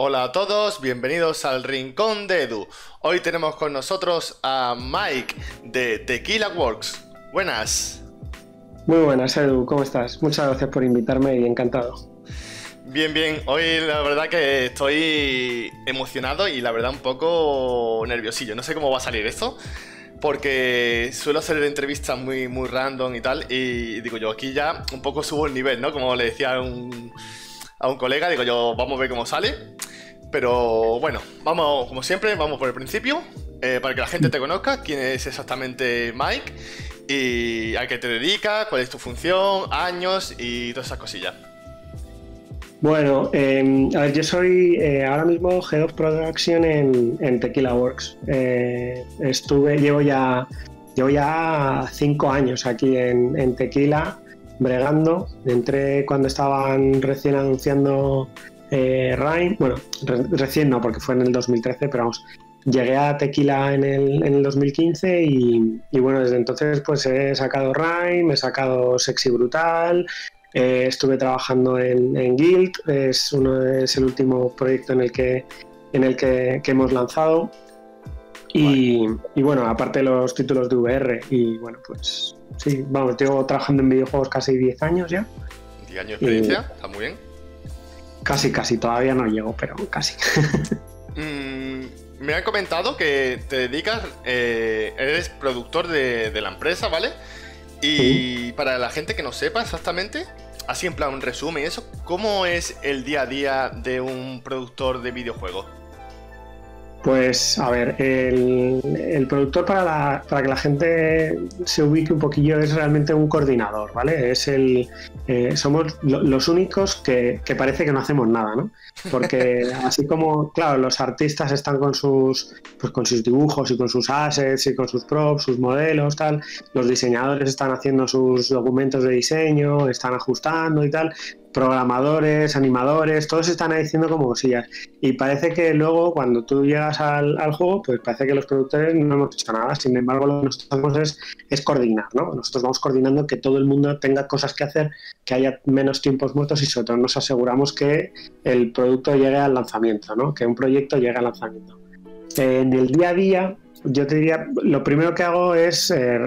Hola a todos, bienvenidos al Rincón de Edu. Hoy tenemos con nosotros a Mike de Tequila Works. Buenas. Muy buenas, Edu, ¿cómo estás? Muchas gracias por invitarme y encantado. Bien, bien. Hoy la verdad que estoy emocionado y la verdad un poco nerviosillo. No sé cómo va a salir esto, porque suelo hacer entrevistas muy, muy random y tal. Y digo yo, aquí ya un poco subo el nivel, ¿no? Como le decía un, a un colega, digo yo, vamos a ver cómo sale. Pero bueno, vamos, como siempre, vamos por el principio. Eh, para que la gente te conozca, quién es exactamente Mike y a qué te dedicas, cuál es tu función, años y todas esas cosillas. Bueno, em, a ver, yo soy eh, ahora mismo Head of Production en, Tequila Works. Eh, estuve, llevo ya, llevo ya cinco años aquí en, Tequila, bregando. Entré cuando estaban recién anunciando eh, bueno, recién no, porque fue en el 2013, pero vamos, llegué a Tequila en el, en el 2015 y, bueno, desde entonces pues he sacado Rhyme, he sacado Sexy Brutal, eh, estuve trabajando en, Guild, es, uno, es el último proyecto en el que, en el que, hemos lanzado. Y, bueno, aparte los títulos de VR, y bueno, pues sí, vamos, llevo trabajando en videojuegos casi 10 años ya. 10 años de experiencia, está muy bien. Casi, casi, todavía no llego, pero casi. Mm, me han comentado que te dedicas, eh, eres productor de, de la empresa, ¿vale? Y para la gente que no sepa exactamente, así en plan un resumen, eso, ¿cómo es el día a día de un productor de videojuegos? Pues a ver, el, productor para, para, que la gente se ubique un poquillo es realmente un coordinador, ¿vale? Es el, eh, somos los únicos que, que, parece que no hacemos nada, ¿no? Porque así como, claro, los artistas están con sus, pues con sus dibujos y con sus assets y con sus props, sus modelos, tal, los diseñadores están haciendo sus documentos de diseño, están ajustando y tal, programadores, animadores, todos están ahí diciendo como cosillas. Y parece que luego cuando tú llegas al, juego, pues parece que los productores no hemos hecho nada. Sin embargo, lo que nosotros hacemos es, coordinar, ¿no? Nosotros vamos coordinando que todo el mundo tenga cosas que hacer, que haya menos tiempos muertos y sobre todo nos aseguramos que el producto llegue al lanzamiento, ¿no? Que un proyecto llegue al lanzamiento. En el día a día, yo te diría, lo primero que hago es eh,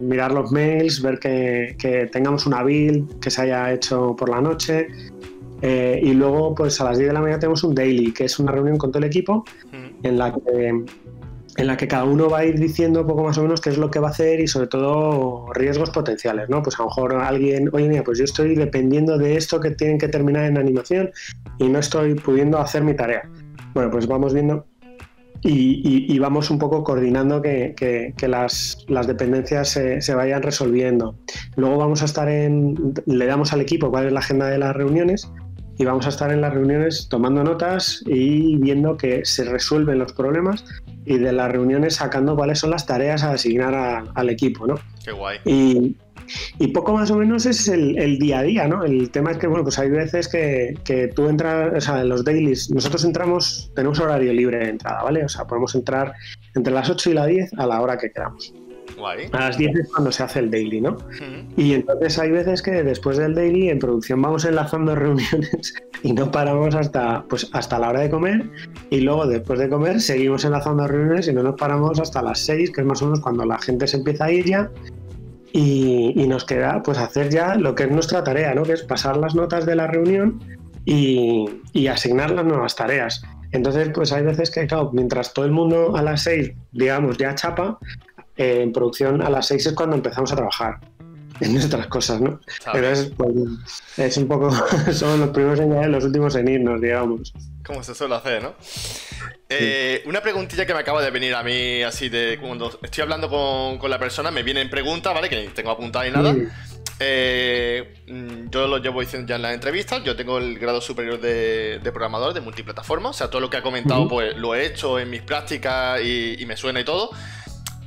mirar los mails, ver que, tengamos una build que se haya hecho por la noche. Eh, y luego, pues a las 10 de la mañana tenemos un daily, que es una reunión con todo el equipo, en la que en la que cada uno va a ir diciendo poco más o menos qué es lo que va a hacer y sobre todo riesgos potenciales, ¿no? Pues a lo mejor alguien, oye mira, pues yo estoy dependiendo de esto que tienen que terminar en animación y no estoy pudiendo hacer mi tarea. Bueno, pues vamos viendo y, vamos un poco coordinando que, las, dependencias se, vayan resolviendo. Luego vamos a estar en, le damos al equipo cuál es la agenda de las reuniones y vamos a estar en las reuniones tomando notas y viendo que se resuelven los problemas y de las reuniones sacando cuáles son las tareas a asignar al equipo, ¿no? Qué guay. Y, y poco más o menos es el, día a día, ¿no? El tema es que, bueno, pues hay veces que, que, tú entras, o sea, en los dailies, nosotros entramos, tenemos horario libre de entrada, ¿vale? O sea, podemos entrar entre las 8 y las 10 a la hora que queramos. Guay. A las 10 es cuando se hace el daily, ¿no? Y entonces hay veces que después del daily en producción vamos enlazando reuniones y no paramos hasta, pues, hasta la hora de comer y luego después de comer seguimos enlazando reuniones y no nos paramos hasta las 6, que es más o menos cuando la gente se empieza a ir ya y, nos queda pues hacer ya lo que es nuestra tarea, ¿no? Que es pasar las notas de la reunión y, asignar las nuevas tareas. Entonces, pues hay veces que, claro, mientras todo el mundo a las seis, digamos, ya chapa, eh, en producción a las seis es cuando empezamos a trabajar en nuestras cosas, ¿no? Pero es, pues, es un poco, son los primeros en los últimos en irnos, digamos. Como se suele hacer, ¿no? Eh, una preguntilla que me acaba de venir a mí, así de cuando estoy hablando con, la persona, me vienen preguntas, ¿vale? Que tengo apuntada y nada. Eh, mm, yo lo llevo diciendo ya en la entrevista. Yo tengo el grado superior de, programador de multiplataforma. O sea, todo lo que ha comentado, pues lo he hecho en mis prácticas y, me suena y todo.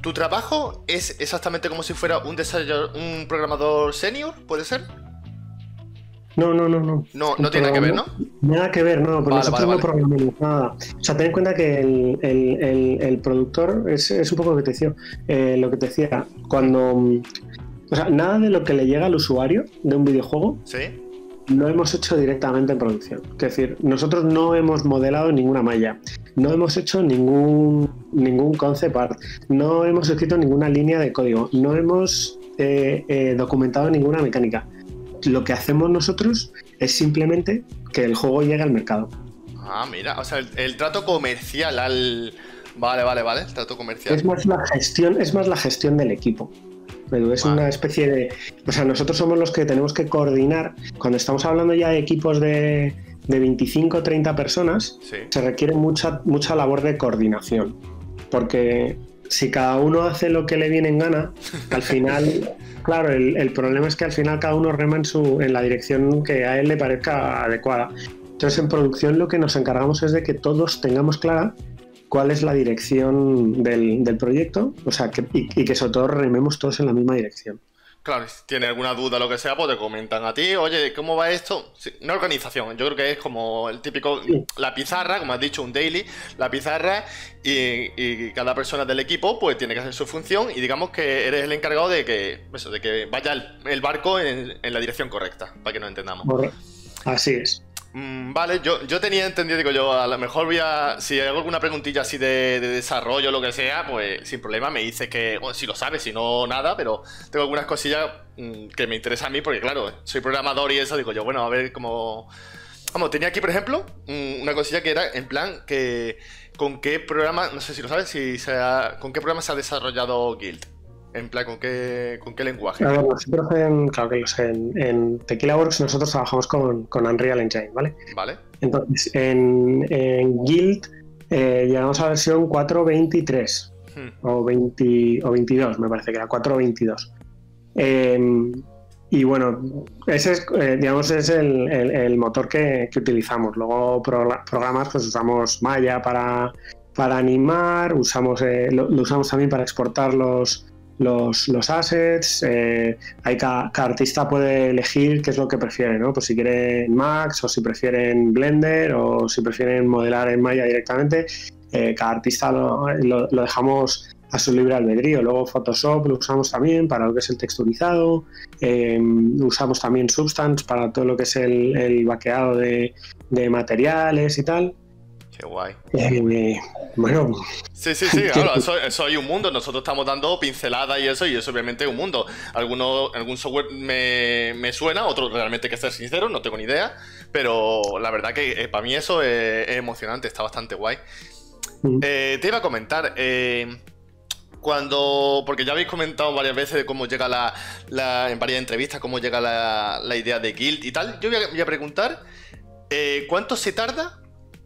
¿Tu trabajo es exactamente como si fuera un, un programador senior? ¿Puede ser? No, no, no, no. No, no tiene nada que ver, ¿no? Nada que ver, no, porque nosotros no programamos nada. O sea, ten en cuenta que el, productor es, un poco lo que te decía, eh, lo que te decía, cuando. O sea, nada de lo que le llega al usuario de un videojuego. Sí lo hemos hecho directamente en producción. Es decir, nosotros no hemos modelado ninguna malla, no hemos hecho ningún, ningún concept art, no hemos escrito ninguna línea de código, no hemos eh, eh, documentado ninguna mecánica. Lo que hacemos nosotros es simplemente que el juego llegue al mercado. Ah, mira, o sea, el, trato comercial al. Vale, vale, vale, el trato comercial. Es más la gestión, es más la gestión del equipo. Es una especie de. O sea, nosotros somos los que tenemos que coordinar. Cuando estamos hablando ya de equipos de, de 25 o 30 personas, se requiere mucha, mucha labor de coordinación. Porque si cada uno hace lo que le viene en gana, al final, claro, el, problema es que al final cada uno rema en, su, en la dirección que a él le parezca adecuada. Entonces, en producción lo que nos encargamos es de que todos tengamos clara cuál es la dirección del, proyecto, o sea, que, y, que sobre todo rememos todos en la misma dirección. Claro, si tiene alguna duda o lo que sea, pues te comentan a ti, oye, ¿cómo va esto? una organización, yo creo que es como el típico, la pizarra, como has dicho, un daily, la pizarra y, cada persona del equipo pues tiene que hacer su función y digamos que eres el encargado de que, eso, de que vaya el, barco en, en, la dirección correcta, para que nos entendamos. Así es. Mm, vale, yo, yo tenía entendido, digo yo, a lo mejor voy a. Si hay alguna preguntilla así de, desarrollo o lo que sea, pues sin problema me dice que. Bueno, si lo sabes, si no, nada, pero tengo algunas cosillas mm, que me interesan a mí, porque claro, soy programador y eso, digo yo, bueno, a ver cómo. Vamos, tenía aquí, por ejemplo, mm, una cosilla que era en plan que. ¿Con qué programa, no sé si lo sabes, si sea, con qué programa se ha desarrollado Guild? En plan, ¿con qué, con qué lenguaje? nosotros en, claro que en, en Tequila Works nosotros trabajamos con, con, Unreal Engine, ¿vale? Vale. Entonces, en, en Guild eh, llegamos a la versión 4.23 hmm. o, 20, o 22, me parece que era 4.22. Em, y bueno, ese es, eh, digamos, es el, el, motor que, que, utilizamos. Luego programas, pues usamos Maya para, para animar, usamos, eh, lo, usamos también para exportar los, los, los assets, eh, hay cada, artista puede elegir qué es lo que prefiere, ¿no? Pues si quieren Max o si prefieren Blender o si prefieren modelar en Maya directamente, eh, cada artista lo, dejamos a su libre albedrío. Luego Photoshop lo usamos también para lo que es el texturizado, em, usamos también Substance para todo lo que es el, el vaqueado de, de materiales y tal. Qué guay. Eh, bueno. Sí, sí, sí, claro, eso, hay un mundo. Nosotros estamos dando pinceladas y eso, y eso obviamente es un mundo. Alguno, algún software me, suena, otro realmente que ser sincero, no tengo ni idea. Pero la verdad que eh, para mí eso es, emocionante, está bastante guay. Mm. Eh, te iba a comentar, cuando. Porque ya habéis comentado varias veces de cómo llega la. en varias entrevistas, cómo llega la, idea de Guild y tal. Yo voy a, preguntar. ¿Cuánto se tarda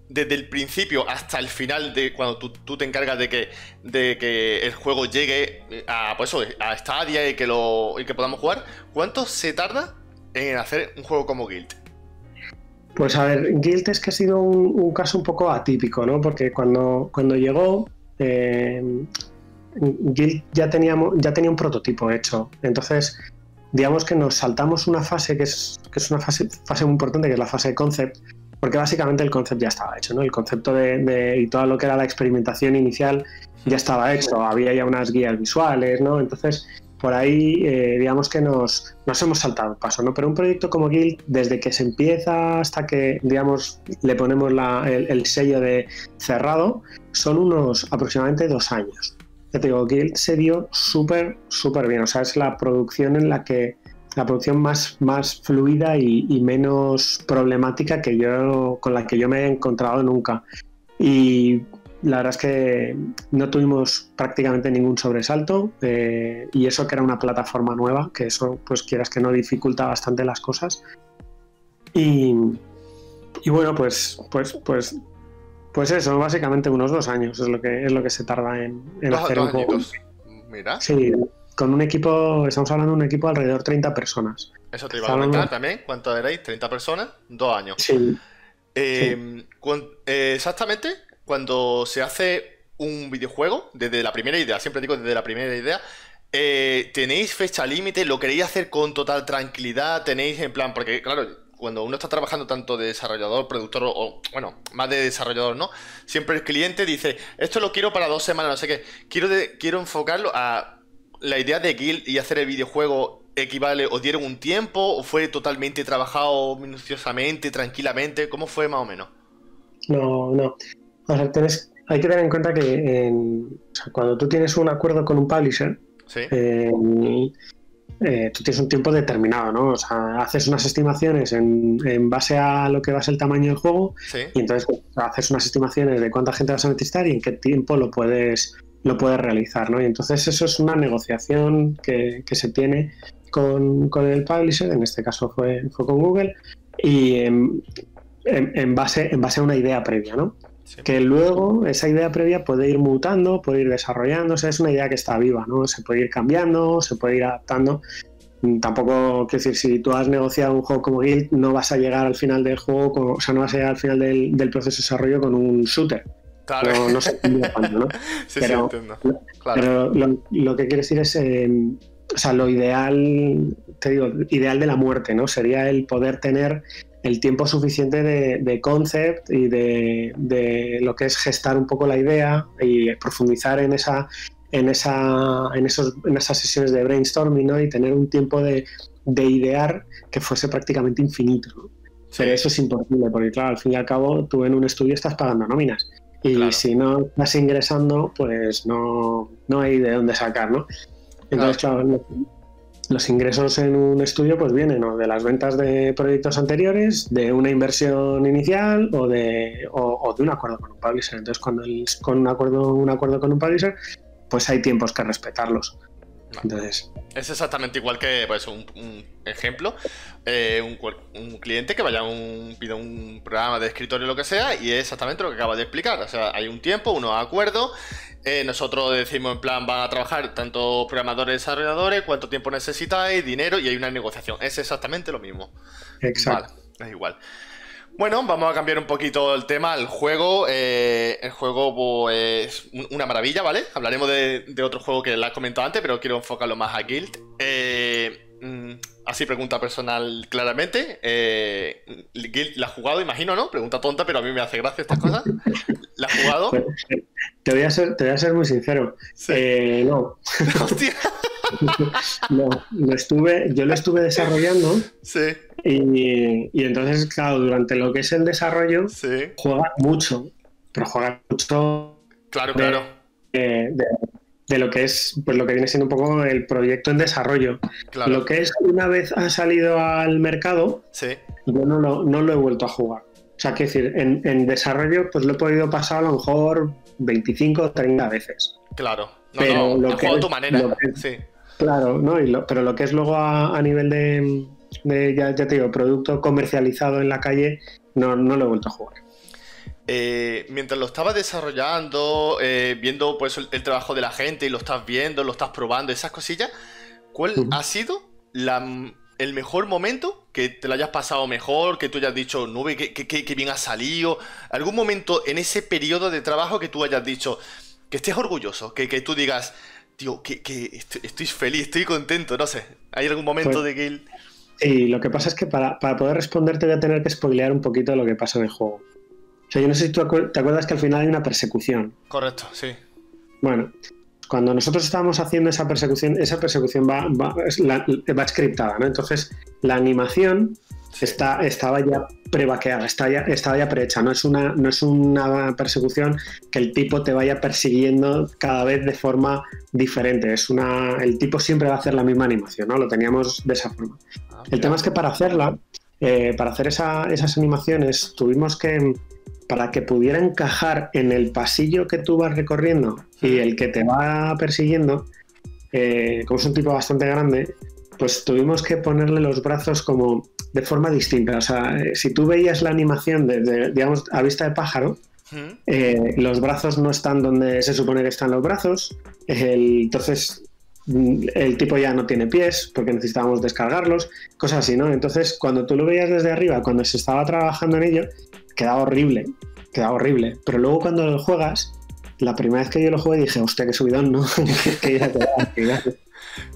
desde el principio hasta el final de cuando tú, te encargas de que, de que el juego llegue a, pues a Stadia y que, lo, y que podamos jugar, ¿cuánto se tarda en hacer un juego como Guild? Pues a ver, Guild es que ha sido un, caso un poco atípico, ¿no? Porque cuando, cuando llegó, eh, Guild ya, teníamos, ya tenía un prototipo hecho. Entonces, digamos que nos saltamos una fase que es, que es una fase, fase muy importante, que es la fase de concept, porque básicamente el concepto ya estaba hecho, ¿no? El concepto de, y todo lo que era la experimentación inicial ya estaba hecho, había ya unas guías visuales, ¿no? Entonces, por ahí, eh, digamos que nos, nos hemos saltado el paso, ¿no? Pero un proyecto como Guild, desde que se empieza hasta que, digamos, le ponemos el, sello de cerrado, son unos aproximadamente dos años. Ya te digo, Guild se dio súper, súper bien, o sea, es la producción en la que la producción más, más fluida y, menos problemática que yo, con la que yo me he encontrado nunca. Y la verdad es que no tuvimos prácticamente ningún sobresalto eh, y eso que era una plataforma nueva, que eso pues quieras que no dificulta bastante las cosas. Y, y bueno, pues, pues, pues, pues eso, básicamente unos dos años es lo que, es lo que se tarda en, hacer un juego. Mira. Sí, con un equipo, estamos hablando de un equipo de alrededor de 30 personas. Eso te iba a comentar también. ¿Cuánto erais? ¿30 personas? Dos años. Sí. Eh, eh, exactamente, cuando se hace un videojuego, desde la primera idea, siempre digo desde la primera idea, eh, ¿tenéis fecha límite? ¿Lo queréis hacer con total tranquilidad? ¿Tenéis en plan? Porque, claro, cuando uno está trabajando tanto de desarrollador, productor o, bueno, más de desarrollador, ¿no? Siempre el cliente dice, esto lo quiero para dos semanas, no sé qué. Quiero, quiero enfocarlo a la idea de Guild y hacer el videojuego equivale, o dieron un tiempo, o fue totalmente trabajado minuciosamente, tranquilamente? ¿Cómo fue más o menos? No, no. O sea, tienes, hay que tener en cuenta que cuando tú tienes un acuerdo con un publisher, eh, eh, tú tienes un tiempo determinado, ¿no? O sea, haces unas estimaciones en, base a lo que va a ser el tamaño del juego y entonces pues, haces unas estimaciones de cuánta gente vas a necesitar y en qué tiempo lo puedes lo puedes realizar, ¿no? Y entonces eso es una negociación que, se tiene con, el publisher, en este caso fue, fue con Google, y en, base, en base a una idea previa, ¿no? Que luego esa idea previa puede ir mutando, puede ir desarrollándose, es una idea que está viva, ¿no? Se puede ir cambiando, se puede ir adaptando. Tampoco, quiero decir, si tú has negociado un juego como Guild, no vas a llegar al final del juego, o sea, no vas a llegar al final del, del proceso de desarrollo con un shooter Claro. No, sé ¿no? sí, pero, sí, entiendo. Claro. pero lo, que quiero decir es, eh, o sea, lo ideal, te digo, ideal de la muerte, ¿no? Sería el poder tener el tiempo suficiente de, concept y de, lo que es gestar un poco la idea y profundizar en esa en esa en esos en esas sesiones de brainstorming ¿no? y tener un tiempo de, idear que fuese prácticamente infinito ¿no? pero eso es imposible porque claro al fin y al cabo tú en un estudio estás pagando nóminas y si no estás ingresando, pues no, hay de dónde sacar, ¿no? Entonces, claro, los ingresos en un estudio pues vienen o de las ventas de proyectos anteriores, de una inversión inicial o de, de un acuerdo con un publisher. Entonces, cuando con un acuerdo, un acuerdo con un publisher, pues hay tiempos que respetarlos. Entonces, es exactamente igual que pues, un, ejemplo, eh, un, cliente que vaya un, pida un programa de escritorio o lo que sea y es exactamente lo que acaba de explicar. O sea, hay un tiempo, unos acuerdos, eh, nosotros decimos en plan van a trabajar tanto programadores, desarrolladores, cuánto tiempo necesitáis, dinero y hay una negociación. Es exactamente lo mismo. Exacto. es igual. Bueno, vamos a cambiar un poquito el tema. El juego, eh, el juego es pues, una maravilla, ¿vale? Hablaremos de, otro juego que la has comentado antes, pero quiero enfocarlo más a Guild. Eh, mm, así pregunta personal claramente. Eh, Guild la has jugado, imagino, ¿no? Pregunta tonta, pero a mí me hace gracia estas cosas. ¿La has jugado? Te voy a ser, te voy a ser muy sincero. no. Hostia. No, lo estuve, yo lo estuve desarrollando. Sí. Y, entonces, claro, durante lo que es el desarrollo, juega mucho, pero juega mucho. Claro, claro. De, lo que es, pues lo que viene siendo un poco el proyecto en desarrollo. Lo que es una vez ha salido al mercado, yo no lo, no lo he vuelto a jugar. O sea, que decir, en, desarrollo, pues lo he podido pasar a lo mejor 25 o 30 veces. Claro. No, pero no, lo que a tu manera. sí. Claro, ¿no? Y pero lo que es luego a, nivel de, ya, te digo, producto comercializado en la calle, no, no lo he vuelto a jugar. Eh, mientras lo estabas desarrollando, eh, viendo pues el, trabajo de la gente y lo estás viendo, lo estás probando, esas cosillas, ¿cuál ha sido el mejor momento que te lo hayas pasado mejor, que tú hayas dicho, nube, que, bien ha salido? ¿Algún momento en ese periodo de trabajo que tú hayas dicho, que estés orgulloso, que, que tú digas, tío, que, estoy, feliz, estoy contento, no sé. ¿Hay algún momento pues de que Sí, lo que pasa es que para, poder responder te voy a tener que spoilear un poquito lo que pasa en el juego. O sea, yo no sé si tú te acuerdas que al final hay una persecución. Correcto, sí. Bueno, cuando nosotros estábamos haciendo esa persecución, esa persecución va, va, va scriptada, ¿no? Entonces, la animación está, estaba ya prevaqueada, está ya, estaba ya prehecha, no es, una, no es una persecución que el tipo te vaya persiguiendo cada vez de forma diferente, es una, el tipo siempre va a hacer la misma animación, ¿no? Lo teníamos de esa forma. Ah, el tema es que para hacerla, eh, para hacer esas animaciones, tuvimos que, para que pudiera encajar en el pasillo que tú vas recorriendo y el que te va persiguiendo, eh, como es un tipo bastante grande, pues tuvimos que ponerle los brazos como de forma distinta. O sea, eh, si tú veías la animación de, digamos, a vista de pájaro, eh, los brazos no están donde se supone que están los brazos, entonces mm, el tipo ya no tiene pies porque necesitábamos descargarlos, cosas así, ¿no? Entonces, cuando tú lo veías desde arriba, cuando se estaba trabajando en ello, quedaba horrible, quedaba horrible. Pero luego cuando lo juegas, la primera vez que yo lo jugué dije, hostia, qué subidón, ¿no? que ya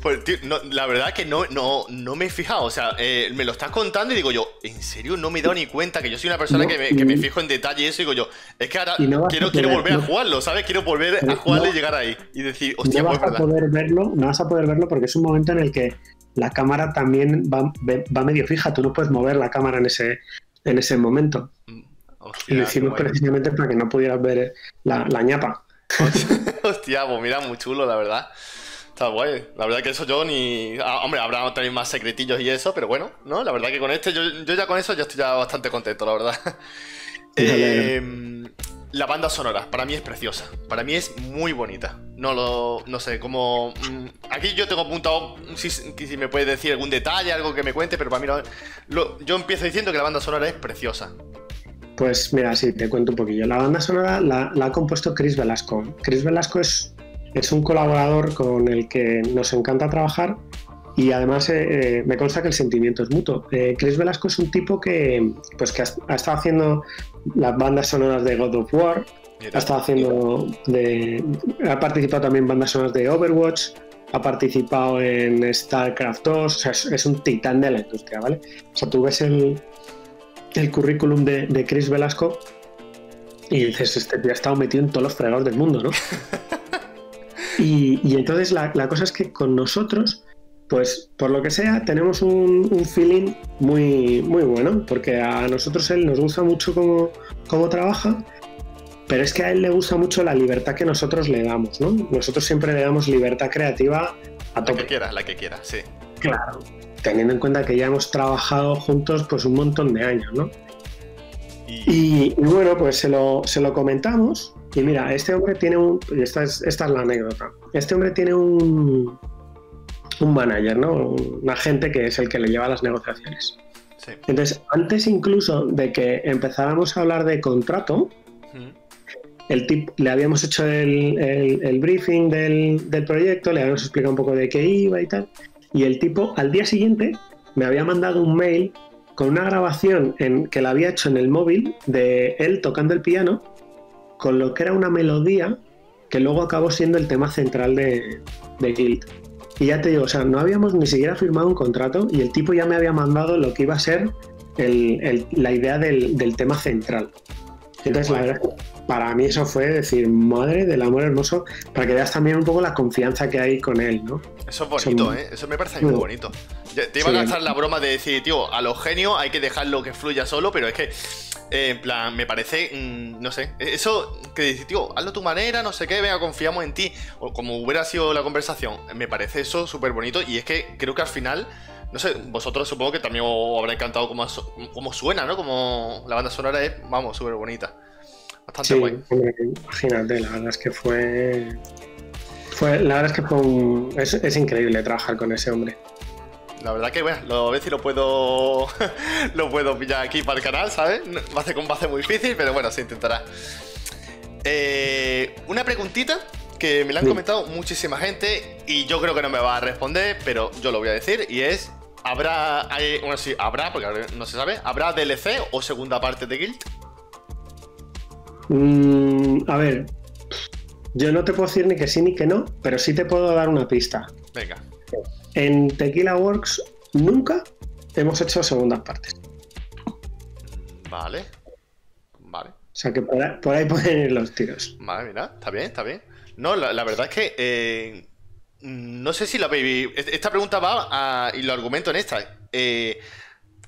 Pues, tío, la verdad que no, no, no me he fijado. O sea, eh, me lo estás contando y digo yo, ¿en serio no me he dado ni cuenta que yo soy una persona que, me, fijo en detalle y eso? Y digo yo, es que ahora quiero, quiero volver a jugarlo, ¿sabes? Quiero volver a jugarlo y llegar ahí. Y decir, hostia, no vas pues a poder verlo, no vas a poder verlo porque es un momento en el que la cámara también va, va, medio fija, tú no puedes mover la cámara en ese, en ese momento. Mm, y lo hicimos precisamente para que no pudieras ver la, la ñapa. Hostia, pues mira, muy chulo, la verdad. Está guay. La verdad que eso yo ni. Ah, hombre, habrá también más secretillos y eso, pero bueno, ¿no? La verdad que con este, yo, yo ya con eso ya estoy ya bastante contento, la verdad. Em, la banda sonora, para mí es preciosa. Para mí es muy bonita. No lo. No sé, como. Mm, aquí yo tengo apuntado. Si, si me puedes decir algún detalle, algo que me cuente, pero para mí lo, yo empiezo diciendo que la banda sonora es preciosa. Pues mira, sí, te cuento un poquillo. La banda sonora la, la ha compuesto Chris Velasco. Chris Velasco es es un colaborador con el que nos encanta trabajar y además eh, eh, me consta que el sentimiento es mutuo. Eh, Chris Velasco es un tipo que, pues que ha, estado haciendo las bandas sonoras de God of War, ha estado haciendo de, ha participado también en bandas sonoras de Overwatch, ha participado en StarCraft 2, o sea, es, un titán de la industria, ¿vale? O sea, tú ves el, el currículum de, de Chris Velasco y dices, este tío ha estado metido en todos los fregados del mundo, ¿no? Y, entonces la, cosa es que con nosotros, pues por lo que sea, tenemos un, feeling muy, muy bueno, porque a nosotros él nos gusta mucho cómo, cómo trabaja, pero es que a él le gusta mucho la libertad que nosotros le damos, ¿no? Nosotros siempre le damos libertad creativa a todo. La que quiera, la que quiera, sí. Claro, teniendo en cuenta que ya hemos trabajado juntos pues un montón de años, ¿no? Y, bueno, pues se lo, se lo comentamos y mira, este hombre tiene un. Esta es, esta es la anécdota. Este hombre tiene un. Un manager, ¿no? Un agente que es el que le lleva las negociaciones. Entonces, antes incluso de que empezáramos a hablar de contrato, el tip, le habíamos hecho el, briefing del, del, proyecto, le habíamos explicado un poco de qué iba y tal. Y el tipo, al día siguiente, me había mandado un mail con una grabación en, que le había hecho en el móvil de él tocando el piano con lo que era una melodía que luego acabó siendo el tema central de, Guild. Y ya te digo, o sea, no habíamos ni siquiera firmado un contrato y el tipo ya me había mandado lo que iba a ser la idea del, tema central. Entonces, la verdad, para mí eso fue decir, madre del amor hermoso, para que veas también un poco la confianza que hay con él, ¿no? Eso es bonito, ¿eh? Eso me parece muy bonito. Te iba a gastar la broma de decir, tío, a los genios hay que dejarlo que fluya solo, pero es que eh, en plan, me parece, mm, no sé, eso que dices, tío, hazlo a tu manera, no sé qué, venga, confiamos en ti, o como hubiera sido la conversación, me parece eso súper bonito y es que creo que al final, no sé, vosotros supongo que también os habrá encantado cómo, cómo suena, ¿no? Como la banda sonora es, vamos, súper bonita. Bastante sí, Imagínate, la verdad es que fue... fue la verdad es que fue un, es increíble trabajar con ese hombre. La verdad que, bueno, lo, a ver si lo puedo lo puedo pillar aquí para el canal, ¿sabes? Va a ser, va a muy difícil, pero bueno, se intentará. Eh, una preguntita que me la han comentado muchísima gente y yo creo que no me va a responder, pero yo lo voy a decir y es ¿Habrá, bueno, sí, habrá, porque no se sabe, ¿habrá DLC o segunda parte de Guild? Mm, a ver, yo no te puedo decir ni que sí ni que no, pero sí te puedo dar una pista. Venga. En Tequila Works nunca hemos hecho segundas partes. Vale. Vale. O sea que por ahí, pueden ir los tiros. Vale, mira, está bien, está bien. No, la, verdad es que eh, no sé si la baby. Esta pregunta va a, y lo argumento en esta. Eh,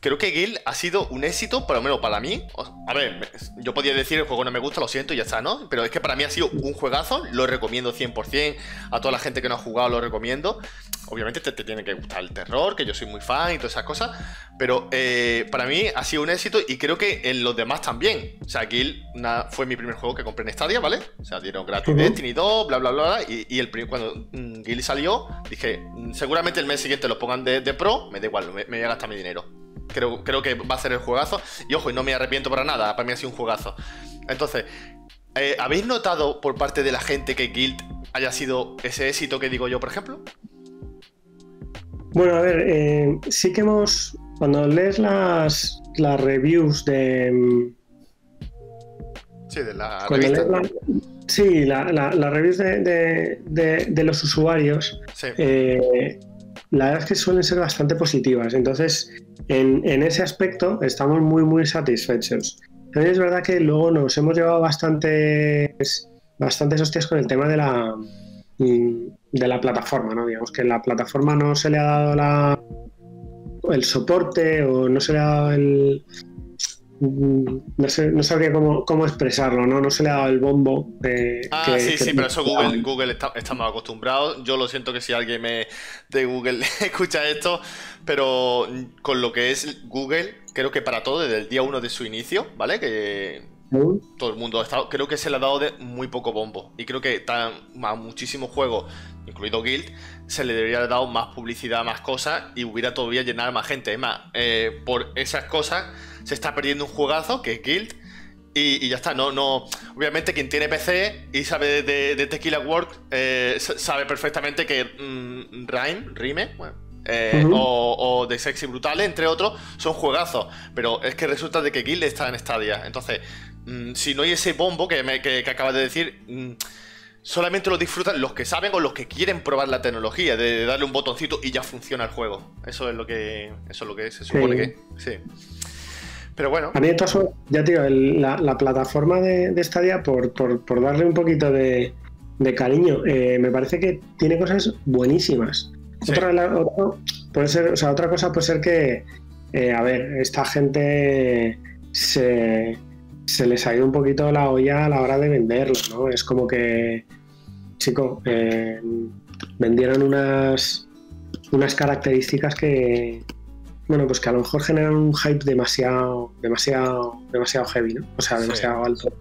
creo que Guild ha sido un éxito, por lo menos para mí. A ver, yo podía decir el juego no me gusta, lo siento y ya está, ¿no? Pero es que para mí ha sido un juegazo, lo recomiendo 100%. A toda la gente que no ha jugado lo recomiendo. Obviamente te, tiene que gustar el terror, que yo soy muy fan y todas esas cosas. Pero eh, para mí ha sido un éxito y creo que en los demás también. O sea, Guild fue mi primer juego que compré en Stadia, ¿vale? O sea, dieron gratis Destiny 2, bla, bla, bla. Y, el cuando mm, Guild salió, dije, mm, seguramente el mes siguiente lo pongan de, pro, me da igual, me voy a gastar mi dinero. Creo, creo que va a ser el juegazo. Y ojo, y no me arrepiento para nada, para mí ha sido un juegazo. Entonces, eh, ¿habéis notado por parte de la gente que Guild haya sido ese éxito que digo yo, por ejemplo? Bueno, a ver, eh, sí que hemos. Cuando lees las, las reviews de. Sí, de la revista. sí, las reviews de, los usuarios. Eh, la verdad es que suelen ser bastante positivas. Entonces, en, ese aspecto estamos muy, muy satisfechos. También es verdad que luego nos hemos llevado bastantes, bastantes hostias con el tema de la, mm, de la plataforma, ¿no? Digamos que la plataforma no se le ha dado la, el soporte o no se le ha dado el, no, sé, no sabría cómo, cómo, expresarlo, ¿no? No se le ha dado el bombo. ah, sí, sí, pero eso Google, Google está, estamos acostumbrados. Yo lo siento que si alguien me, de Google escucha esto, pero con lo que es Google, creo que para todo, desde el día uno de su inicio, ¿vale? Que todo el mundo ha estado, creo que se le ha dado de muy poco bombo. Y creo que a muchísimos juegos, incluido Guild, se le debería haber dado más publicidad, más cosas y hubiera todavía llenado más gente. Es más, eh, por esas cosas se está perdiendo un juegazo que es Guild. Y, ya está, no, no. Obviamente, quien tiene PC y sabe de, Tequila World eh, sabe perfectamente que mm, Rime, Rime, eh, o, de Sexy Brutal, entre otros, son juegazos. Pero es que resulta de que Guild está en Stadia. Entonces, mm, si no hay ese bombo que, me, que, acabas de decir. Mm, solamente lo disfrutan los que saben o los que quieren probar la tecnología, de darle un botoncito y ya funciona el juego. Eso es lo que, eso es lo que se supone que. Sí. Pero bueno. A mí, ya tío, la, plataforma de, de Stadia, por, darle un poquito de, cariño, eh, me parece que tiene cosas buenísimas. Otra, puede ser, o sea, otra cosa puede ser que, eh, a ver, esta gente se, se les ha ido un poquito la olla a la hora de venderlo, ¿no? Es como que, chico, eh, vendieron unas, unas características que, bueno, pues que a lo mejor generan un hype demasiado, demasiado, demasiado heavy, ¿no? O sea, demasiado alto.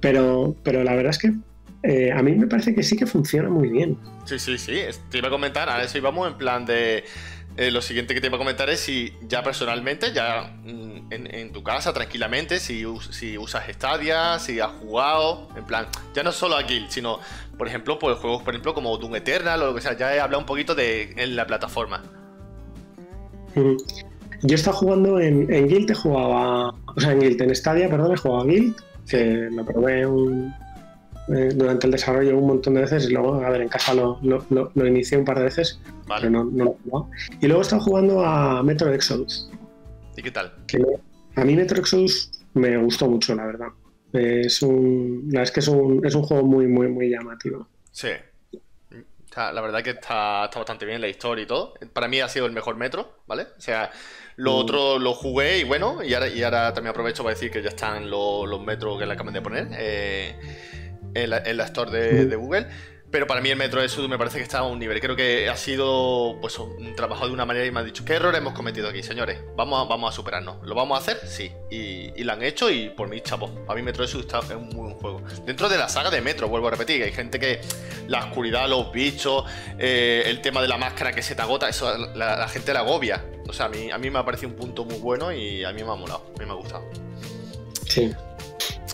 Pero, pero la verdad es que eh, a mí me parece que sí que funciona muy bien. Sí, sí, sí. Te iba a comentar, a eso íbamos en plan de. Eh, lo siguiente que te iba a comentar es si ya personalmente, ya mm, en, tu casa, tranquilamente, si, si, usas Stadia, si has jugado, en plan, ya no solo a Guild, sino, por ejemplo, pues juegos, por ejemplo, como Doom Eternal o lo que sea, ya he hablado un poquito de en la plataforma. Yo he estado jugando en, en Guild, he jugado o sea, en Guild, en Stadia, perdón, he jugado a Guild, que lo probé eh, durante el desarrollo un montón de veces y luego, a ver, en casa lo, lo, inicié un par de veces, pero no, no, lo he jugado. Y luego he estado jugando a Metro Exodus. ¿Y qué tal? a mí Metro Exodus me gustó mucho, la verdad. Es un, la verdad es que es un, es un juego muy, muy, muy llamativo. Sí, la verdad que está, bastante bien la historia y todo. Para mí ha sido el mejor metro, ¿vale? O sea, lo mm. otro lo jugué y bueno, y ahora, y ahora también aprovecho para decir que ya están los, metros que le acaban de poner eh, en, la, en, store de, de Google. Pero para mí el Metro Sud me parece que está a un nivel. Creo que ha sido pues un trabajo de una manera y me ha dicho, ¿qué error hemos cometido aquí, señores? Vamos a, vamos a superarnos. ¿Lo vamos a hacer? Sí. Y, lo han hecho y por mí, chapo. A mí Metro Sud está, es un muy buen juego. Dentro de la saga de Metro, vuelvo a repetir, hay gente que la oscuridad, los bichos, eh, el tema de la máscara que se te agota, eso la, gente la agobia. O sea, a mí, a mí me ha parecido un punto muy bueno y a mí me ha molado, a mí me ha gustado. Sí.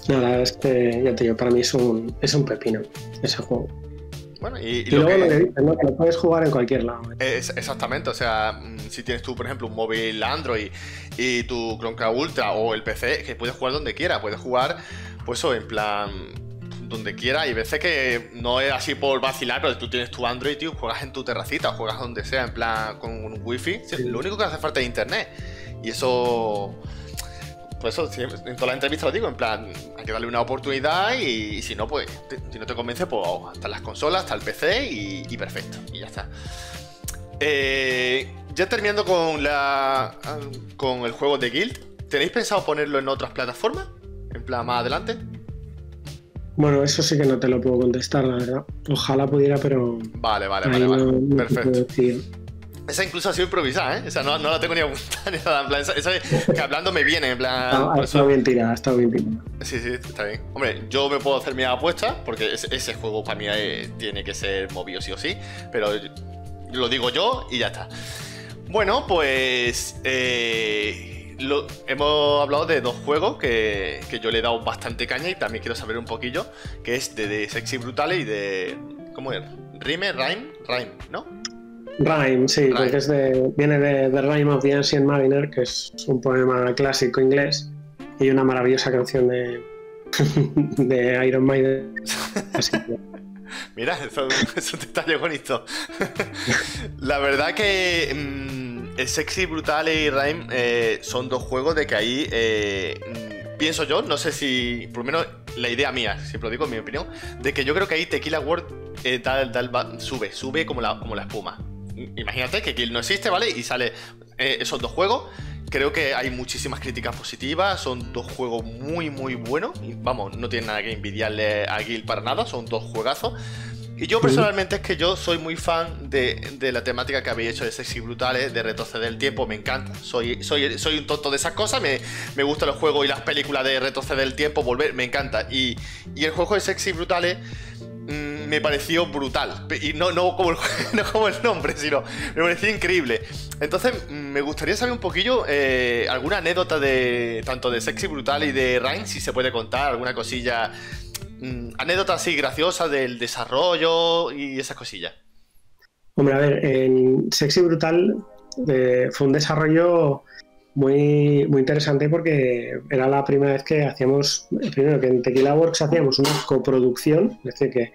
No, la verdad es que, ya te digo, para mí es un, es un pepino ese juego. Bueno, y, luego lo que lo puedes jugar en cualquier lado. exactamente, o sea, mm, si tienes tú, por ejemplo, un móvil Android y tu Chromecast Ultra o el PC, que puedes jugar donde quiera, puedes jugar, pues eso, en plan, donde quiera. Y veces que no es así por vacilar, pero tú tienes tu Android, tío, juegas en tu terracita, juegas donde sea, en plan, con un wifi. Lo único que hace falta es internet. Y eso pues eso, en toda la entrevista lo digo, en plan, hay que darle una oportunidad y, si no, pues, si no te convence, pues hasta las consolas, hasta el PC y, perfecto, y ya está. Eh, ya terminando con la con el juego de Guild, ¿tenéis pensado ponerlo en otras plataformas? En plan, más adelante. Bueno, eso sí que no te lo puedo contestar, la verdad. Ojalá pudiera, pero. Vale, vale, vale, vale. Perfecto. Esa incluso ha sido improvisada, ¿eh? O sea, no, no la tengo ni apuntada ni nada. En plan, esa, que hablando me viene, en plan. ha estado bien tirada, ha estado bien tirada. Sí, sí, está bien. Hombre, yo me puedo hacer mi apuesta, porque ese, juego para mí eh, tiene que ser movido sí o sí, pero lo digo yo y ya está. Bueno, pues. Eh, hemos hablado de dos juegos que, que, yo le he dado bastante caña y también quiero saber un poquillo, que es de, de Sexy Brutale y de. ¿Cómo es? Rime, Rhyme, Rhyme, ¿no? Rhyme, sí, porque es de, viene de The Rhyme of the Ancient Mariner, que es un poema clásico inglés y una maravillosa canción de, de Iron Maiden. Mira, eso, eso te está bonito. La verdad que mm, el Sexy Brutal y Rhyme eh, son dos juegos de que ahí eh, pienso yo, no sé si, por lo menos la idea mía, siempre lo digo en mi opinión, de que yo creo que ahí Tequila World eh, sube, sube como la, como la espuma. Imagínate que Kill no existe, ¿vale? Y sale eh, esos dos juegos. Creo que hay muchísimas críticas positivas, son dos juegos muy, muy buenos. Y, vamos, no tienen nada que envidiarle a Guild para nada, son dos juegazos. Y yo personalmente es que yo soy muy fan de, la temática que habéis hecho de sexy brutales, de retroceder el tiempo, me encanta. Soy, soy, soy un tonto de esas cosas, me, me gustan los juegos y las películas de retroceder el tiempo, volver, me encanta. Y, el juego de sexy brutales me pareció brutal. Y no, no, como el, como el nombre, sino me pareció increíble. Entonces, mm, me gustaría saber un poquillo eh, alguna anécdota de tanto de Sexy Brutal y de Rain, si se puede contar, alguna cosilla Mm, anécdota así graciosa del desarrollo y esas cosillas. Hombre, a ver, en Sexy Brutal eh, fue un desarrollo muy, muy interesante porque era la primera vez que hacíamos, primero que en Tequila Works hacíamos una coproducción, es decir, que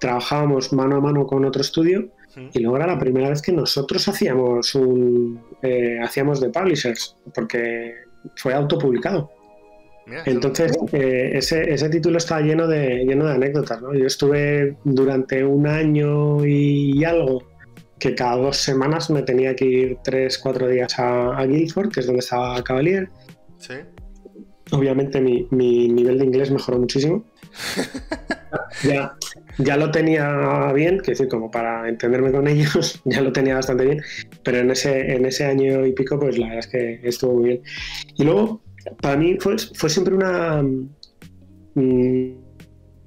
trabajábamos mano a mano con otro estudio y luego era la primera vez que nosotros hacíamos un eh, hacíamos de publishers porque fue autopublicado. Entonces, eh, ese, ese, título está lleno de, lleno de anécdotas. ¿no? Yo estuve durante un año y algo que cada dos semanas me tenía que ir tres, cuatro días a, Guildford, que es donde estaba Cavalier. Sí. Obviamente mi, mi nivel de inglés mejoró muchísimo. ya, ya lo tenía bien, que decir, como para entenderme con ellos, ya lo tenía bastante bien, pero en ese, en ese año y pico, pues la verdad es que estuvo muy bien. Y luego, para mí fue, siempre una... Mm,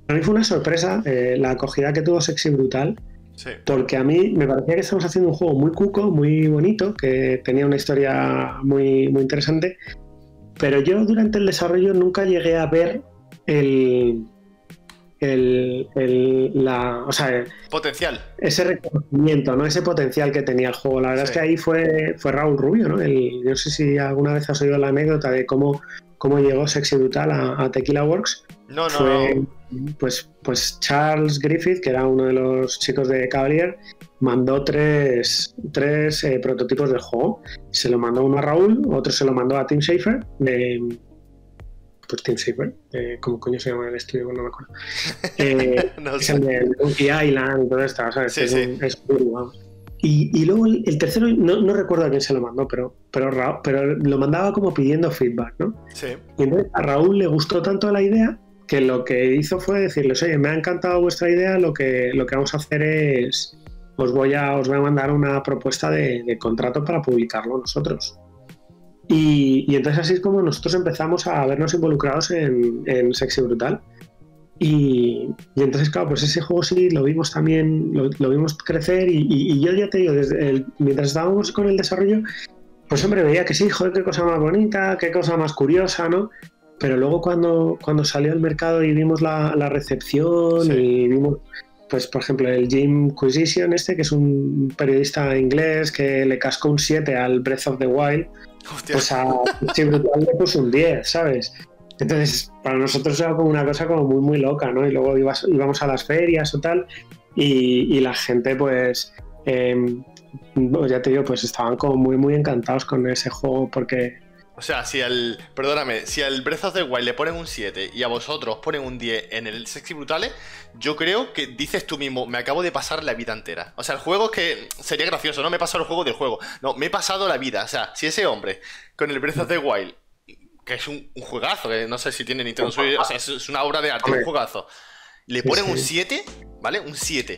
para mí fue una sorpresa eh, la acogida que tuvo Sexy Brutal. Porque a mí me parecía que estábamos haciendo un juego muy cuco, muy bonito, que tenía una historia muy, muy interesante. Pero yo durante el desarrollo nunca llegué a ver el, el, la, o sea, potencial. Ese reconocimiento, ¿no? Ese potencial que tenía el juego. La verdad es que ahí fue, fue Raúl Rubio, ¿no? El, yo no sé si alguna vez has oído la anécdota de cómo, cómo llegó Sexy Brutal a, Tequila Works. No, no, fue, Pues, pues Charles Griffith, que era uno de los chicos de Cavalier, mandó tres, tres eh, prototipos del juego. Se lo mandó uno a Raúl, otro se lo mandó a Tim Schafer de, pues Saber, eh, ¿cómo coño se llama el estudio? No me acuerdo. Eh, es el de Monkey Island y todo esto, ¿sabes? Sí, es, sí. es y, y, luego el, tercero, no, no, recuerdo a quién se lo mandó, pero, pero, pero lo mandaba como pidiendo feedback, ¿no? Sí. Y entonces a Raúl le gustó tanto la idea que lo que hizo fue decirles, oye, me ha encantado vuestra idea, lo que, lo que vamos a hacer es, os voy a, os voy a mandar una propuesta de, de contrato para publicarlo nosotros. Y, entonces así es como nosotros empezamos a vernos involucrados en, Sexy Brutal. Y, entonces, claro, pues ese juego sí lo vimos también, lo, vimos crecer y, yo ya te digo, desde mientras estábamos con el desarrollo, pues hombre, veía que sí, joder, qué cosa más bonita, qué cosa más curiosa, ¿no? Pero luego cuando, cuando salió al mercado y vimos la, recepción y vimos, pues por ejemplo, el Jim Quisition este, que es un periodista inglés que le cascó un 7 al Breath of the Wild, pues a Brutal le puso un 10, ¿sabes? Entonces, para nosotros era como una cosa como muy, muy loca, ¿no? Y luego íbamos a las ferias o tal, y, la gente, pues, em, ya te digo, pues estaban como muy, muy encantados con ese juego porque o sea, si al. Perdóname, si al Breath of the Wild le ponen un 7 y a vosotros ponen un 10 en el Sexy Brutales, yo creo que dices tú mismo, me acabo de pasar la vida entera. O sea, el juego es que sería gracioso, no me he pasado el juego del juego. No, me he pasado la vida. O sea, si ese hombre con el Breath of the Wild, que es un, juegazo, que no sé si tiene Nintendo Switch, o sea, es, una obra de arte, un juegazo. Le ponen un 7, ¿vale? Un 7.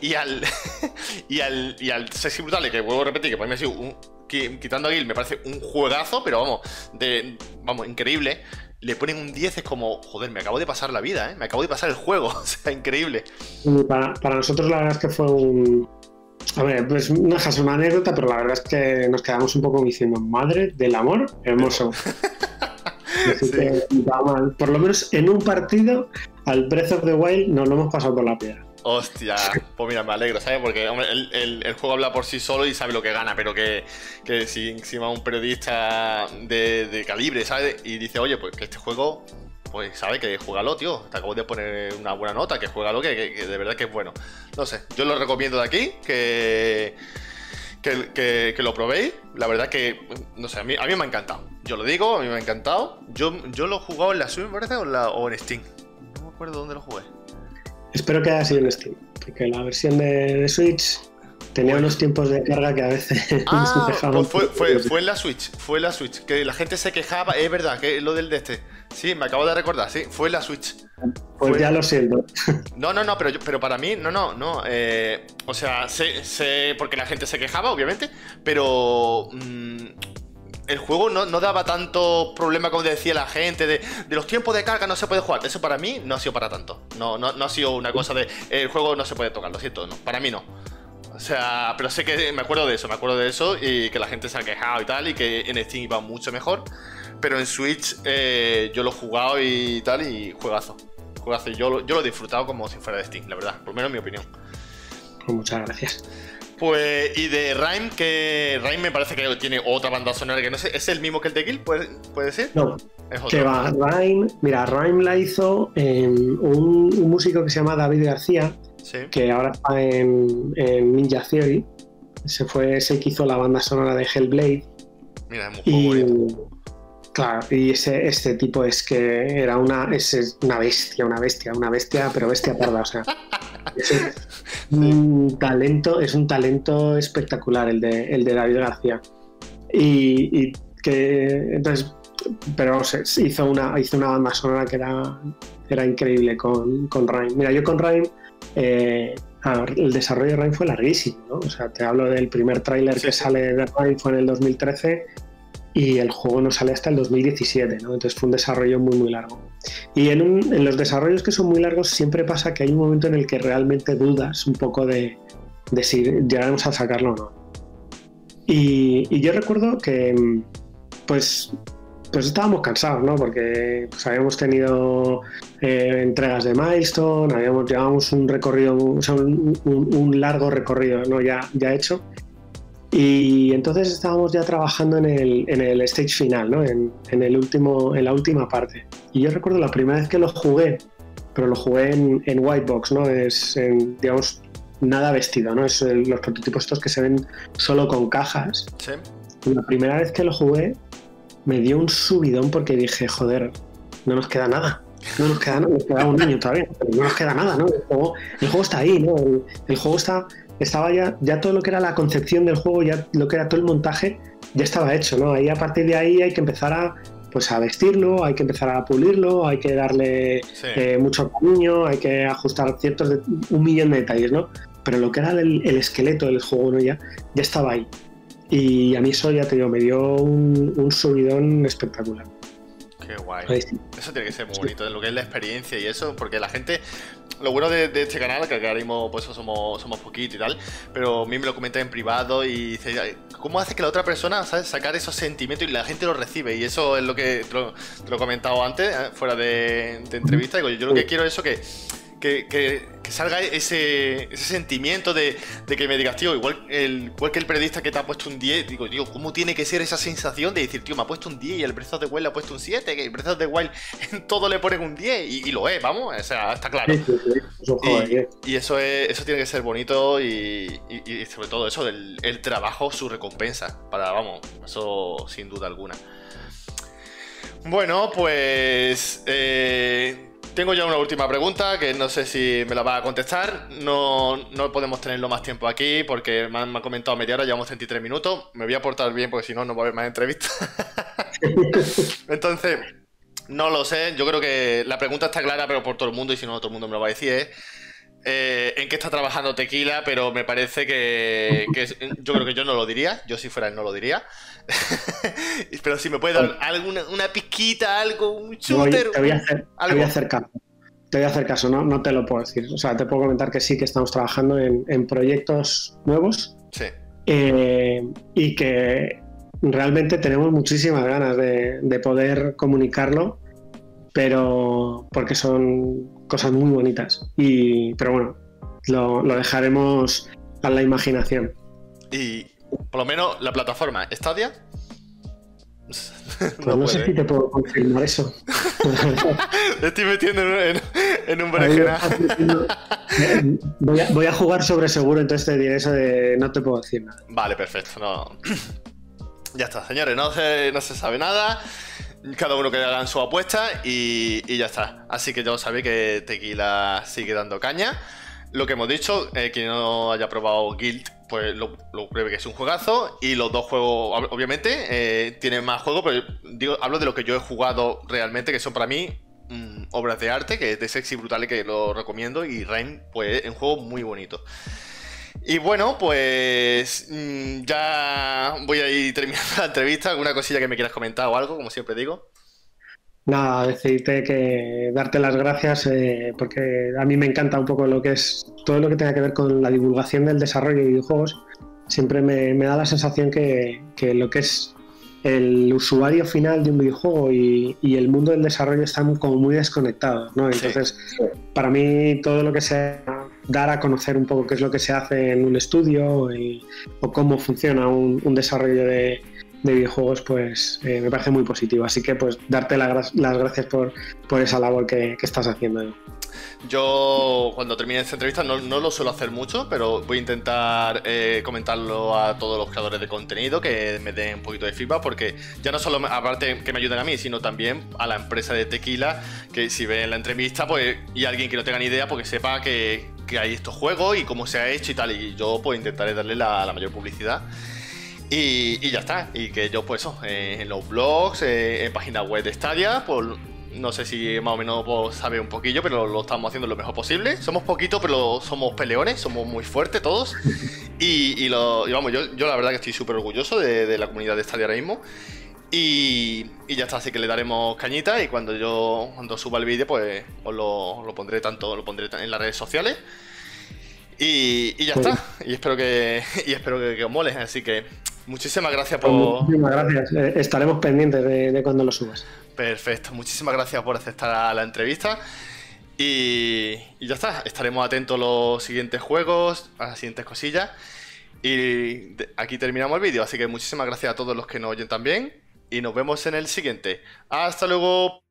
Y al. y al. Y al Sexy Brutales, que vuelvo a repetir, que para mí ha sido un, quitando a Gil, me parece un juegazo, pero vamos, de, vamos, increíble. Le ponen un 10, es como, joder, me acabo de pasar la vida, ¿eh? Me acabo de pasar el juego, o sea, increíble. Para, para nosotros la verdad es que fue un... A ver, pues no es una anécdota, pero la verdad es que nos quedamos un poco diciendo, madre del amor, hermoso. por lo menos en un partido, al Breath of the Wild nos lo hemos pasado por la piedra. Hostia, pues mira, me alegro, ¿sabes? Porque el, juego habla por sí solo y sabe lo que gana, pero que, si encima un periodista de, calibre, ¿sabes? Y dice, oye, pues que este juego, pues sabe que juégalo, tío. Te acabo de poner una buena nota, que juégalo, que, que, de verdad que es bueno. No sé, yo lo recomiendo de aquí, que, que, lo probéis. La verdad que, no sé, a mí, a mí me ha encantado. Yo lo digo, a mí me ha encantado. Yo, yo lo he jugado en la Switch, parece, o, o en Steam. No me acuerdo dónde lo jugué. Espero que haya sido en Steam, porque la versión de, Switch tenía unos tiempos de carga que a veces ah, pues fue, fue, fue, en la Switch, fue en la Switch, que la gente se quejaba, es verdad, que lo del de este. Sí, me acabo de recordar, sí, fue en la Switch. Pues ya lo siento. No, no, no, pero, pero para mí, no, no, no. Eh, o sea, sé, porque la gente se quejaba, obviamente, pero mm, el juego no, daba tanto problema como decía la gente, de, los tiempos de carga no se puede jugar. Eso para mí no ha sido para tanto. No, no, no ha sido una cosa de el juego no se puede tocar, lo siento, no. Para mí no. O sea, pero sé que me acuerdo de eso, me acuerdo de eso y que la gente se ha quejado y tal y que en Steam iba mucho mejor. Pero en Switch eh, yo lo he jugado y tal y juegazo. Juegazo. Yo, yo lo he disfrutado como si fuera de Steam, la verdad. Por lo menos en mi opinión. Pues muchas gracias. Pues, y de Rhyme, que Rhyme me parece que tiene otra banda sonora que no sé, ¿es el mismo que el de Kill? ¿Puede, puede ser? No. Que va, Rhyme, mira, Rhyme la hizo un, músico que se llama David García, que ahora está en, Ninja Theory. Se fue ese que hizo la banda sonora de Hellblade. Mira, es muy y, Claro, y ese, este tipo es que era una, es una bestia, una bestia, una bestia, pero bestia parda, o sea. Es un talento, es un talento espectacular el de, el de David García. Y, que entonces, pero hizo una, hizo una banda sonora que era, era increíble con, con Rhyme. Mira, yo con Rhyme, eh, el desarrollo de Rhyme fue larguísimo, ¿no? O sea, te hablo del primer tráiler que sale de Rhyme fue en el 2013 y el juego no sale hasta el 2017, ¿no? Entonces fue un desarrollo muy, muy largo. Y en, los desarrollos que son muy largos siempre pasa que hay un momento en el que realmente dudas un poco de, si llegaremos a sacarlo o no. Y, yo recuerdo que, pues, pues estábamos cansados, ¿no? Porque pues, habíamos tenido eh, entregas de milestone, habíamos llevábamos un recorrido, o sea, un, largo recorrido, ¿no? Ya, ya hecho y entonces estábamos ya trabajando en el, en el stage final, ¿no? En, en, el último, en la última parte. Y yo recuerdo la primera vez que lo jugué, pero lo jugué en, en white box, ¿no? Es, en, digamos, nada vestido, ¿no? Es los prototipos estos que se ven solo con cajas. Sí. la primera vez que lo jugué, me dio un subidón porque dije, joder, no nos queda nada. No nos queda nada, nos queda un año todavía, pero no nos queda nada, ¿no? El juego, el juego está ahí, ¿no? el juego está estaba ya, ya todo lo que era la concepción del juego, ya lo que era todo el montaje, ya estaba hecho, ¿no? Ahí a partir de ahí hay que empezar a, pues a vestirlo, hay que empezar a pulirlo, hay que darle eh, mucho cariño, hay que ajustar ciertos, de, un millón de detalles, ¿no? Pero lo que era el, esqueleto del juego, ¿no? Ya, ya estaba ahí. Y a mí eso, ya te digo, me dio un, un subidón espectacular. Qué guay. Eso tiene que ser muy bonito, de lo que es la experiencia y eso, porque la gente lo bueno de, este canal, que ahora mismo pues somos, somos poquitos y tal, pero a mí me lo comenta en privado y dice, ¿cómo hace que la otra persona. Sacar esos sentimientos y la gente los recibe? Y eso es lo que te lo, he comentado antes, ¿eh? fuera de, de entrevista. Digo, yo lo que quiero es eso que que, salga ese, ese sentimiento de, que me digas, tío, igual, el, igual que el periodista que te ha puesto un 10, digo, tío, ¿cómo tiene que ser esa sensación de decir, tío, me ha puesto un 10 y el Breath of the Wild le ha puesto un 7, que el Breath of the Wild en todo le ponen un 10 y, lo es, vamos, o sea, está claro. y, eso, es, eso tiene que ser bonito y, sobre todo eso, del el trabajo, su recompensa, para, vamos, eso sin duda alguna. Bueno, pues... Eh, tengo ya una última pregunta que no sé si me la va a contestar. No, no podemos tenerlo más tiempo aquí porque me han, comentado media hora, llevamos 33 minutos. Me voy a portar bien porque si no, no va a haber más entrevistas. Entonces, no lo sé. Yo creo que la pregunta está clara, pero por todo el mundo y si no, todo el mundo me lo va a decir. Eh, en qué está trabajando Tequila, pero me parece que, yo creo que yo no lo diría. Yo si fuera él no lo diría. Pero si me puede dar alguna una pizquita, algo, un shooter. te, voy a hacer, caso. Te voy a hacer caso, ¿no? no te lo puedo decir. O sea, te puedo comentar que sí que estamos trabajando en, proyectos nuevos. Sí. Eh, y que realmente tenemos muchísimas ganas de, poder comunicarlo, pero porque son cosas muy bonitas. Y, pero bueno, lo, lo dejaremos a la imaginación. Y, por lo menos la plataforma Stadia. Pues no, sé si te puedo confirmar eso. estoy metiendo en, en un berenjena. Voy a, voy a, jugar sobre seguro, entonces te diré eso de no te puedo decir nada. Vale, perfecto. No. Ya está, señores, no se, no se sabe nada. Cada uno que hagan su apuesta y, ya está. Así que ya sabéis que Tequila sigue dando caña. Lo que hemos dicho, eh, quien no haya probado Guild, pues lo, pruebe que es un juegazo. Y los dos juegos, obviamente, eh, tienen más juegos, pero digo, hablo de lo que yo he jugado realmente, que son para mí mm, obras de arte, que es de Sexy Brutal, que lo recomiendo. Y Rain, pues es un juego muy bonito. Y bueno, pues mm, ya voy a ir terminando la entrevista. ¿Alguna cosilla que me quieras comentar o algo, como siempre digo? Nada, decirte que darte las gracias eh, porque a mí me encanta un poco lo que es todo lo que tenga que ver con la divulgación del desarrollo de videojuegos. Siempre me, da la sensación que, lo que es el usuario final de un videojuego y, el mundo del desarrollo están como muy desconectados, ¿no? Entonces, para mí todo lo que sea dar a conocer un poco qué es lo que se hace en un estudio o cómo funciona un desarrollo de, de videojuegos, pues eh, me parece muy positivo. Así que pues darte las gracias por, esa labor que, estás haciendo. Yo cuando termine esta entrevista no, lo suelo hacer mucho, pero voy a intentar eh, comentarlo a todos los creadores de contenido que me den un poquito de feedback, porque ya no solo aparte que me ayuden a mí, sino también a la empresa de tequila, que si ven la entrevista pues y alguien que no tenga ni idea, porque sepa que, hay estos juegos y cómo se ha hecho y tal, y yo pues intentaré darle la mayor publicidad. Y, ya está. Y que yo, pues eso, eh, en los blogs, eh, en páginas web de Stadia, pues no sé si más o menos pues, sabe un poquillo, pero lo estamos haciendo lo mejor posible. Somos poquitos, pero somos peleones, somos muy fuertes todos. Y, lo, vamos, yo, yo la verdad que estoy súper orgulloso de, la comunidad de Stadia ahora mismo. Y, ya está, así que le daremos cañita y cuando yo cuando suba el vídeo, pues os lo, pondré tanto, lo pondré en las redes sociales. Y, ya está. Y espero que, y espero que, que os mole. Así que Muchísimas gracias por. Muchísimas gracias. Eh, estaremos pendientes de, cuando lo subas. Perfecto. Muchísimas gracias por aceptar la entrevista. Y, ya está. Estaremos atentos a los siguientes juegos, a las siguientes cosillas. Y aquí terminamos el vídeo. Así que muchísimas gracias a todos los que nos oyen también. Y nos vemos en el siguiente. Hasta luego.